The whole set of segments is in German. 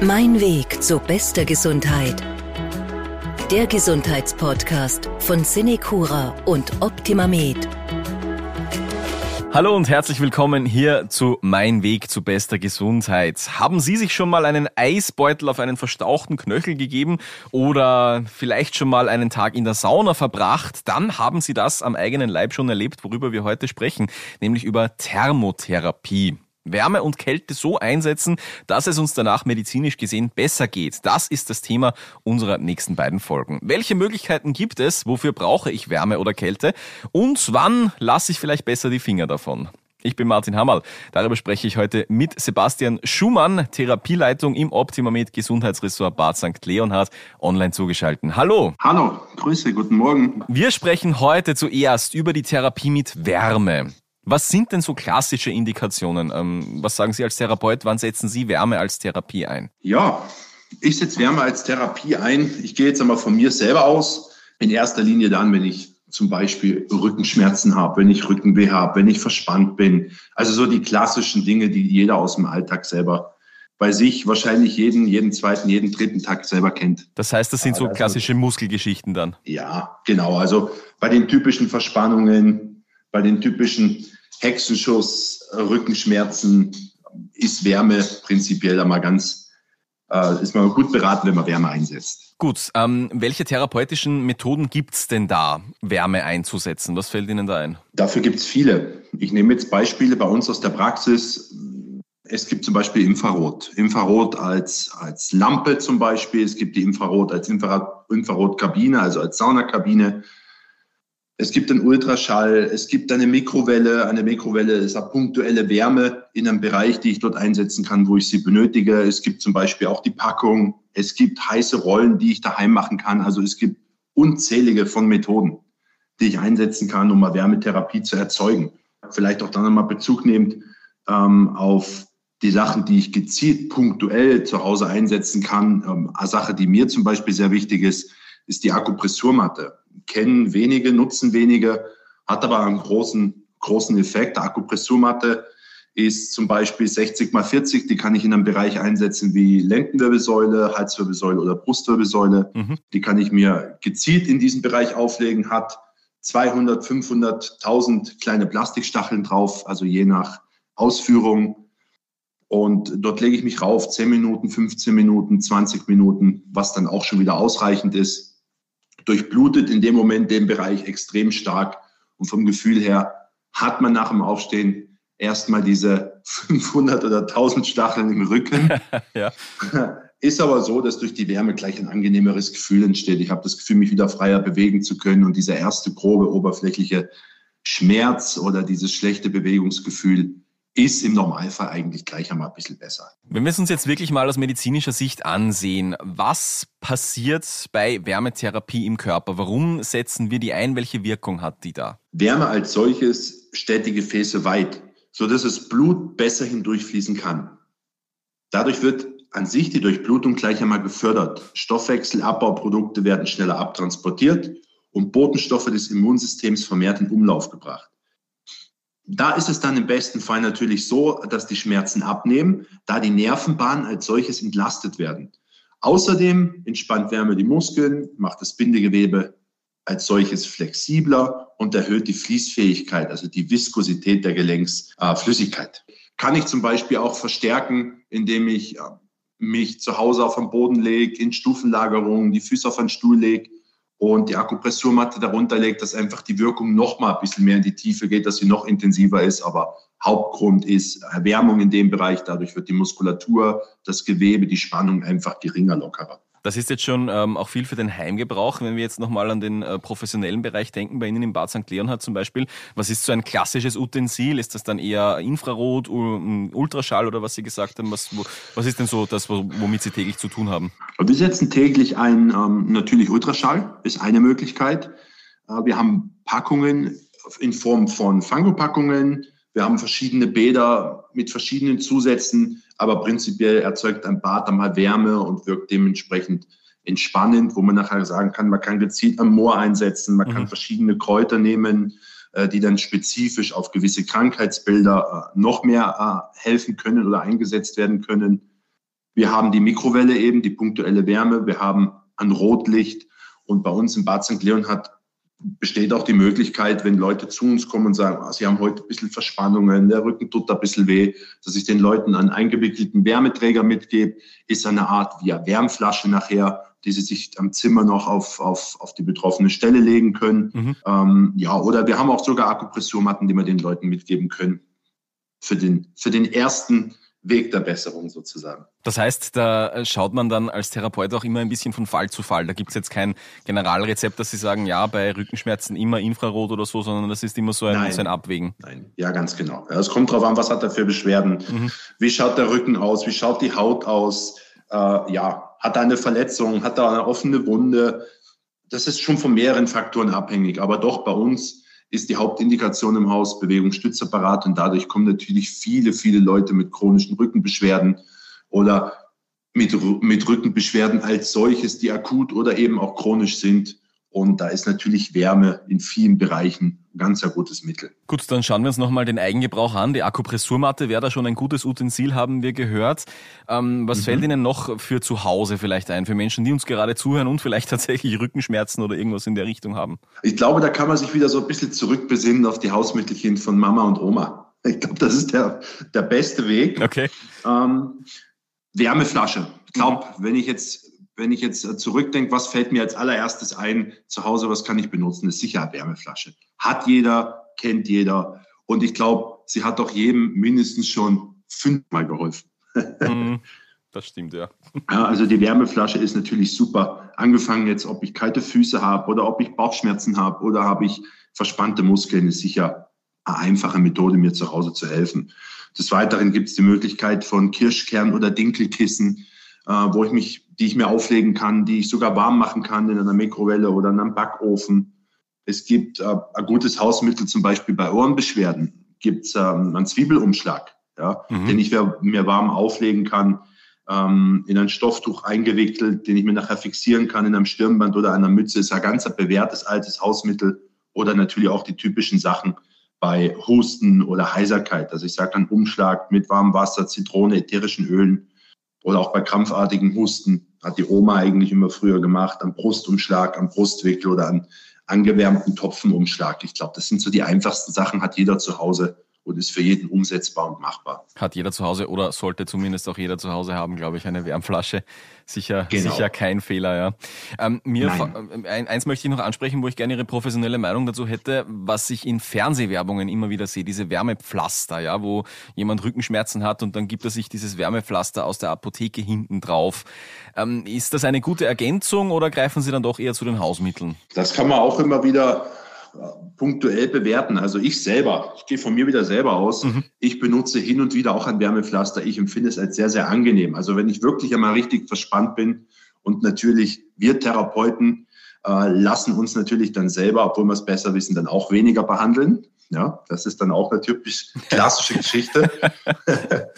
Mein Weg zu bester Gesundheit. Der Gesundheitspodcast von Cinecura und OptimaMed. Hallo und herzlich willkommen hier zu Mein Weg zu bester Gesundheit. Haben Sie sich schon mal einen Eisbeutel auf einen verstauchten Knöchel gegeben oder vielleicht schon mal einen Tag in der Sauna verbracht? Dann haben Sie das am eigenen Leib schon erlebt, worüber wir heute sprechen, nämlich über Thermotherapie. Wärme und Kälte so einsetzen, dass es uns danach medizinisch gesehen besser geht. Das ist das Thema unserer nächsten beiden Folgen. Welche Möglichkeiten gibt es? Wofür brauche ich Wärme oder Kälte? Und wann lasse ich vielleicht besser die Finger davon? Ich bin Martin Hammerl. Darüber spreche ich heute mit Sebastian Schumann, Therapieleitung im Optimamed Gesundheitsressort Bad St. Leonhard, online zugeschalten. Hallo. Hallo, Grüße, guten Morgen. Wir sprechen heute zuerst über die Therapie mit Wärme. Was sind denn so klassische Indikationen? Ähm, was sagen Sie als Therapeut? Wann setzen Sie Wärme als Therapie ein? Ja, ich setze Wärme als Therapie ein. Ich gehe jetzt einmal von mir selber aus. In erster Linie dann, wenn ich zum Beispiel Rückenschmerzen habe, wenn ich Rückenweh habe, wenn ich verspannt bin. Also so die klassischen Dinge, die jeder aus dem Alltag selber bei sich wahrscheinlich jeden, jeden zweiten, jeden dritten Tag selber kennt. Das heißt, das sind so klassische Muskelgeschichten dann? Ja, genau. Also bei den typischen Verspannungen, bei den typischen Hexenschuss, Rückenschmerzen, ist Wärme prinzipiell einmal ganz, äh, ist man gut beraten, wenn man Wärme einsetzt. Gut, ähm, welche therapeutischen Methoden gibt's denn da, Wärme einzusetzen? Was fällt Ihnen da ein? Dafür gibt's viele. Ich nehme jetzt Beispiele bei uns aus der Praxis. Es gibt zum Beispiel Infrarot. Infrarot als, als Lampe zum Beispiel. Es gibt die Infrarot als Infrarotkabine, also als Saunakabine. Es gibt einen Ultraschall, es gibt eine Mikrowelle. Eine Mikrowelle ist eine punktuelle Wärme in einem Bereich, die ich dort einsetzen kann, wo ich sie benötige. Es gibt zum Beispiel auch die Packung. Es gibt heiße Rollen, die ich daheim machen kann. Also es gibt unzählige von Methoden, die ich einsetzen kann, um eine Wärmetherapie zu erzeugen. Vielleicht auch dann nochmal Bezug nehmend ähm, auf die Sachen, die ich gezielt punktuell zu Hause einsetzen kann. Ähm, eine Sache, die mir zum Beispiel sehr wichtig ist, ist die Akupressurmatte kennen wenige, nutzen wenige, hat aber einen großen, großen Effekt. Die Akupressurmatte ist zum Beispiel 60 mal 40, die kann ich in einem Bereich einsetzen wie Lendenwirbelsäule, Halswirbelsäule oder Brustwirbelsäule. Mhm. Die kann ich mir gezielt in diesen Bereich auflegen, hat 200, 500, 1000 kleine Plastikstacheln drauf, also je nach Ausführung. Und dort lege ich mich rauf, 10 Minuten, 15 Minuten, 20 Minuten, was dann auch schon wieder ausreichend ist durchblutet in dem Moment den Bereich extrem stark. Und vom Gefühl her hat man nach dem Aufstehen erstmal diese 500 oder 1000 Stacheln im Rücken. ja. Ist aber so, dass durch die Wärme gleich ein angenehmeres Gefühl entsteht. Ich habe das Gefühl, mich wieder freier bewegen zu können und dieser erste grobe oberflächliche Schmerz oder dieses schlechte Bewegungsgefühl ist im Normalfall eigentlich gleich einmal ein bisschen besser. Wenn wir es uns jetzt wirklich mal aus medizinischer Sicht ansehen, was passiert bei Wärmetherapie im Körper? Warum setzen wir die ein? Welche Wirkung hat die da? Wärme als solches stellt die Gefäße weit, sodass das Blut besser hindurchfließen kann. Dadurch wird an sich die Durchblutung gleich einmal gefördert. Stoffwechselabbauprodukte werden schneller abtransportiert und Botenstoffe des Immunsystems vermehrt in Umlauf gebracht. Da ist es dann im besten Fall natürlich so, dass die Schmerzen abnehmen, da die Nervenbahnen als solches entlastet werden. Außerdem entspannt Wärme die Muskeln, macht das Bindegewebe als solches flexibler und erhöht die Fließfähigkeit, also die Viskosität der Gelenksflüssigkeit. Äh, Kann ich zum Beispiel auch verstärken, indem ich äh, mich zu Hause auf den Boden lege, in Stufenlagerungen, die Füße auf einen Stuhl lege und die Akupressurmatte darunter legt, dass einfach die Wirkung noch mal ein bisschen mehr in die Tiefe geht, dass sie noch intensiver ist. Aber Hauptgrund ist Erwärmung in dem Bereich. Dadurch wird die Muskulatur, das Gewebe, die Spannung einfach geringer, lockerer. Das ist jetzt schon ähm, auch viel für den Heimgebrauch. Wenn wir jetzt nochmal an den äh, professionellen Bereich denken, bei Ihnen im Bad St. Leonhard zum Beispiel, was ist so ein klassisches Utensil? Ist das dann eher Infrarot, Ultraschall oder was Sie gesagt haben? Was, wo, was ist denn so das, womit Sie täglich zu tun haben? Wir setzen täglich ein, ähm, natürlich Ultraschall, ist eine Möglichkeit. Äh, wir haben Packungen in Form von Fangopackungen. Wir haben verschiedene Bäder mit verschiedenen Zusätzen aber prinzipiell erzeugt ein Bad einmal Wärme und wirkt dementsprechend entspannend, wo man nachher sagen kann, man kann gezielt am Moor einsetzen, man mhm. kann verschiedene Kräuter nehmen, äh, die dann spezifisch auf gewisse Krankheitsbilder äh, noch mehr äh, helfen können oder eingesetzt werden können. Wir haben die Mikrowelle eben, die punktuelle Wärme. Wir haben ein Rotlicht. Und bei uns im Bad St. Leon hat, besteht auch die Möglichkeit, wenn Leute zu uns kommen und sagen, ah, sie haben heute ein bisschen Verspannungen, der Rücken tut ein bisschen weh, dass ich den Leuten einen eingewickelten Wärmeträger mitgebe, ist eine Art wie eine Wärmflasche nachher, die sie sich am Zimmer noch auf, auf, auf die betroffene Stelle legen können. Mhm. Ähm, ja, oder wir haben auch sogar Akupressurmatten, die wir den Leuten mitgeben können für den, für den ersten Weg der Besserung sozusagen. Das heißt, da schaut man dann als Therapeut auch immer ein bisschen von Fall zu Fall. Da gibt es jetzt kein Generalrezept, dass Sie sagen, ja, bei Rückenschmerzen immer Infrarot oder so, sondern das ist immer so ein, so ein Abwägen. Nein, ja, ganz genau. Es kommt darauf an, was hat er für Beschwerden, mhm. wie schaut der Rücken aus, wie schaut die Haut aus, äh, ja, hat er eine Verletzung, hat er eine offene Wunde. Das ist schon von mehreren Faktoren abhängig. Aber doch bei uns ist die Hauptindikation im Haus Bewegungsstützapparat und dadurch kommen natürlich viele, viele Leute mit chronischen Rückenbeschwerden oder mit, mit Rückenbeschwerden als solches, die akut oder eben auch chronisch sind. Und da ist natürlich Wärme in vielen Bereichen ein ganz ein gutes Mittel. Gut, dann schauen wir uns nochmal den Eigengebrauch an. Die Akupressurmatte wäre da schon ein gutes Utensil, haben wir gehört. Ähm, was mhm. fällt Ihnen noch für zu Hause vielleicht ein, für Menschen, die uns gerade zuhören und vielleicht tatsächlich Rückenschmerzen oder irgendwas in der Richtung haben? Ich glaube, da kann man sich wieder so ein bisschen zurückbesinnen auf die Hausmittelchen von Mama und Oma. Ich glaube, das ist der, der beste Weg. Okay. Ähm, Wärmeflasche. Ich glaube, wenn ich jetzt wenn ich jetzt äh, zurückdenke, was fällt mir als allererstes ein zu Hause, was kann ich benutzen, das ist sicher eine Wärmeflasche. Hat jeder, kennt jeder. Und ich glaube, sie hat doch jedem mindestens schon fünfmal geholfen. Mhm. Das stimmt, ja. ja. Also die Wärmeflasche ist natürlich super. Angefangen jetzt, ob ich kalte Füße habe oder ob ich Bauchschmerzen habe oder habe ich verspannte Muskeln, ist sicher eine einfache Methode, mir zu Hause zu helfen. Des Weiteren gibt es die Möglichkeit von Kirschkern oder Dinkelkissen, wo ich mich die ich mir auflegen kann, die ich sogar warm machen kann in einer Mikrowelle oder in einem Backofen. Es gibt äh, ein gutes Hausmittel, zum Beispiel bei Ohrenbeschwerden, gibt es ähm, einen Zwiebelumschlag, ja, mhm. den ich mir warm auflegen kann, ähm, in ein Stofftuch eingewickelt, den ich mir nachher fixieren kann in einem Stirnband oder einer Mütze. Ist ein ganz bewährtes altes Hausmittel oder natürlich auch die typischen Sachen bei Husten oder Heiserkeit. Also ich sage dann Umschlag mit warmem Wasser, Zitrone, ätherischen Ölen oder auch bei krampfartigen Husten hat die Oma eigentlich immer früher gemacht, am Brustumschlag, am Brustwickel oder an angewärmten Topfenumschlag. Ich glaube, das sind so die einfachsten Sachen, hat jeder zu Hause und ist für jeden umsetzbar und machbar. Hat jeder zu Hause oder sollte zumindest auch jeder zu Hause haben, glaube ich, eine Wärmflasche. Sicher, genau. sicher kein Fehler, ja. Ähm, mir ein, eins möchte ich noch ansprechen, wo ich gerne Ihre professionelle Meinung dazu hätte, was ich in Fernsehwerbungen immer wieder sehe, diese Wärmepflaster, ja, wo jemand Rückenschmerzen hat und dann gibt er sich dieses Wärmepflaster aus der Apotheke hinten drauf. Ähm, ist das eine gute Ergänzung oder greifen Sie dann doch eher zu den Hausmitteln? Das kann man auch immer wieder punktuell bewerten. Also ich selber, ich gehe von mir wieder selber aus, mhm. ich benutze hin und wieder auch ein Wärmepflaster. Ich empfinde es als sehr, sehr angenehm. Also wenn ich wirklich einmal richtig verspannt bin und natürlich wir Therapeuten äh, lassen uns natürlich dann selber, obwohl wir es besser wissen, dann auch weniger behandeln. Ja, das ist dann auch eine typisch klassische Geschichte.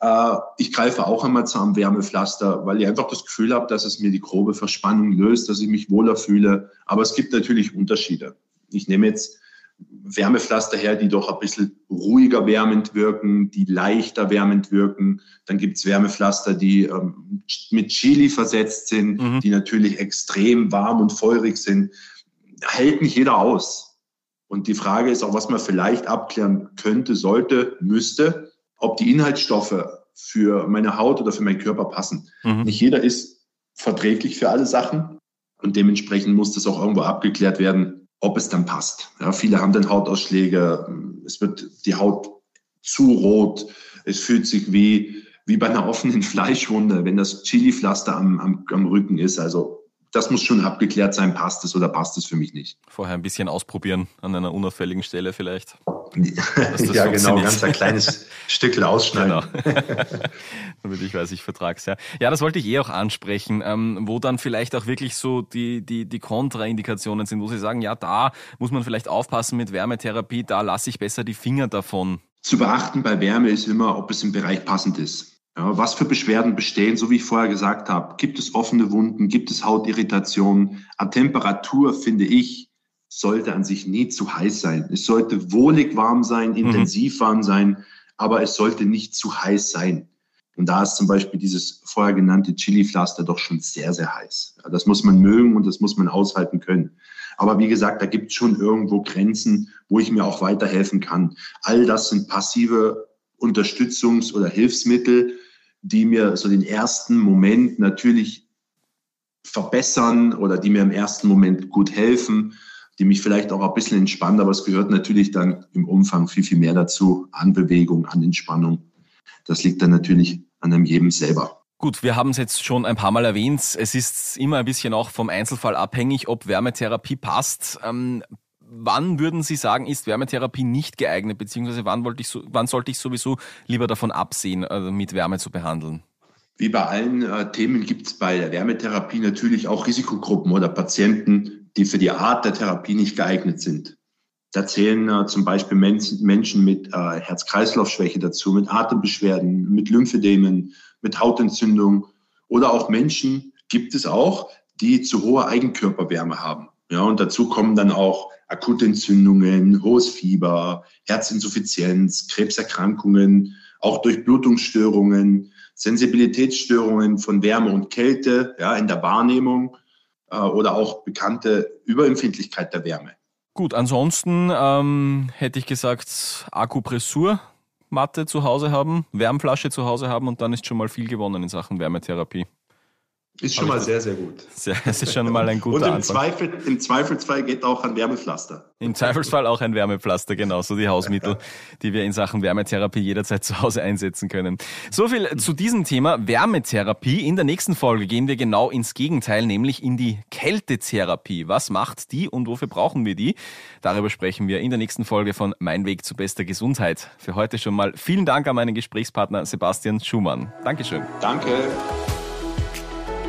äh, ich greife auch einmal zu einem Wärmepflaster, weil ich einfach das Gefühl habe, dass es mir die grobe Verspannung löst, dass ich mich wohler fühle. Aber es gibt natürlich Unterschiede ich nehme jetzt Wärmepflaster her, die doch ein bisschen ruhiger wärmend wirken, die leichter wärmend wirken. Dann gibt es Wärmepflaster, die ähm, mit Chili versetzt sind, mhm. die natürlich extrem warm und feurig sind. Hält nicht jeder aus. Und die Frage ist auch, was man vielleicht abklären könnte, sollte, müsste, ob die Inhaltsstoffe für meine Haut oder für meinen Körper passen. Mhm. Nicht jeder ist verträglich für alle Sachen und dementsprechend muss das auch irgendwo abgeklärt werden, ob es dann passt. Ja, viele haben dann Hautausschläge, es wird die Haut zu rot, es fühlt sich wie, wie bei einer offenen Fleischwunde, wenn das Chili-Pflaster am, am, am Rücken ist. Also das muss schon abgeklärt sein, passt es oder passt es für mich nicht. Vorher ein bisschen ausprobieren an einer unauffälligen Stelle vielleicht. Ja, genau, ganz ein kleines Stückchen ausschneiden. Genau. Damit ich weiß, ich vertrag's ja. Ja, das wollte ich eh auch ansprechen, ähm, wo dann vielleicht auch wirklich so die, die, die Kontraindikationen sind, wo Sie sagen, ja, da muss man vielleicht aufpassen mit Wärmetherapie, da lasse ich besser die Finger davon. Zu beachten bei Wärme ist immer, ob es im Bereich passend ist. Ja, was für Beschwerden bestehen, so wie ich vorher gesagt habe. Gibt es offene Wunden? Gibt es Hautirritationen? An Temperatur, finde ich, sollte an sich nie zu heiß sein. Es sollte wohlig warm sein, mhm. intensiv mhm. warm sein, aber es sollte nicht zu heiß sein. Und da ist zum Beispiel dieses vorher genannte Chili-Pflaster doch schon sehr, sehr heiß. Das muss man mögen und das muss man aushalten können. Aber wie gesagt, da gibt es schon irgendwo Grenzen, wo ich mir auch weiterhelfen kann. All das sind passive Unterstützungs- oder Hilfsmittel, die mir so den ersten Moment natürlich verbessern oder die mir im ersten Moment gut helfen, die mich vielleicht auch ein bisschen entspannen, aber es gehört natürlich dann im Umfang viel, viel mehr dazu, an Bewegung, an Entspannung. Das liegt dann natürlich an einem jedem selber. Gut, wir haben es jetzt schon ein paar Mal erwähnt. Es ist immer ein bisschen auch vom Einzelfall abhängig, ob Wärmetherapie passt. Ähm, wann würden Sie sagen, ist Wärmetherapie nicht geeignet, beziehungsweise wann, wollte ich so, wann sollte ich sowieso lieber davon absehen, also mit Wärme zu behandeln? Wie bei allen äh, Themen gibt es bei der Wärmetherapie natürlich auch Risikogruppen oder Patienten, die für die Art der Therapie nicht geeignet sind. Da zählen äh, zum Beispiel Menschen mit äh, Herz-Kreislauf-Schwäche dazu, mit Atembeschwerden, mit Lymphedemen, mit Hautentzündung oder auch Menschen gibt es auch, die zu hohe Eigenkörperwärme haben. Ja, und dazu kommen dann auch akute Entzündungen, hohes Fieber, Herzinsuffizienz, Krebserkrankungen, auch Durchblutungsstörungen, Sensibilitätsstörungen von Wärme und Kälte ja, in der Wahrnehmung äh, oder auch bekannte Überempfindlichkeit der Wärme. Gut, ansonsten ähm, hätte ich gesagt, Akupressur Matte zu Hause haben, Wärmflasche zu Hause haben und dann ist schon mal viel gewonnen in Sachen Wärmetherapie. Ist schon mal sehr, sehr gut. Es ist schon mal ein guter Und im, Anfang. Zweifel, im Zweifelsfall geht auch ein Wärmepflaster. Im Zweifelsfall auch ein Wärmepflaster, genau, so die Hausmittel, die wir in Sachen Wärmetherapie jederzeit zu Hause einsetzen können. So viel zu diesem Thema Wärmetherapie. In der nächsten Folge gehen wir genau ins Gegenteil, nämlich in die Kältetherapie. Was macht die und wofür brauchen wir die? Darüber sprechen wir in der nächsten Folge von Mein Weg zu bester Gesundheit. Für heute schon mal vielen Dank an meinen Gesprächspartner Sebastian Schumann. Dankeschön. Danke.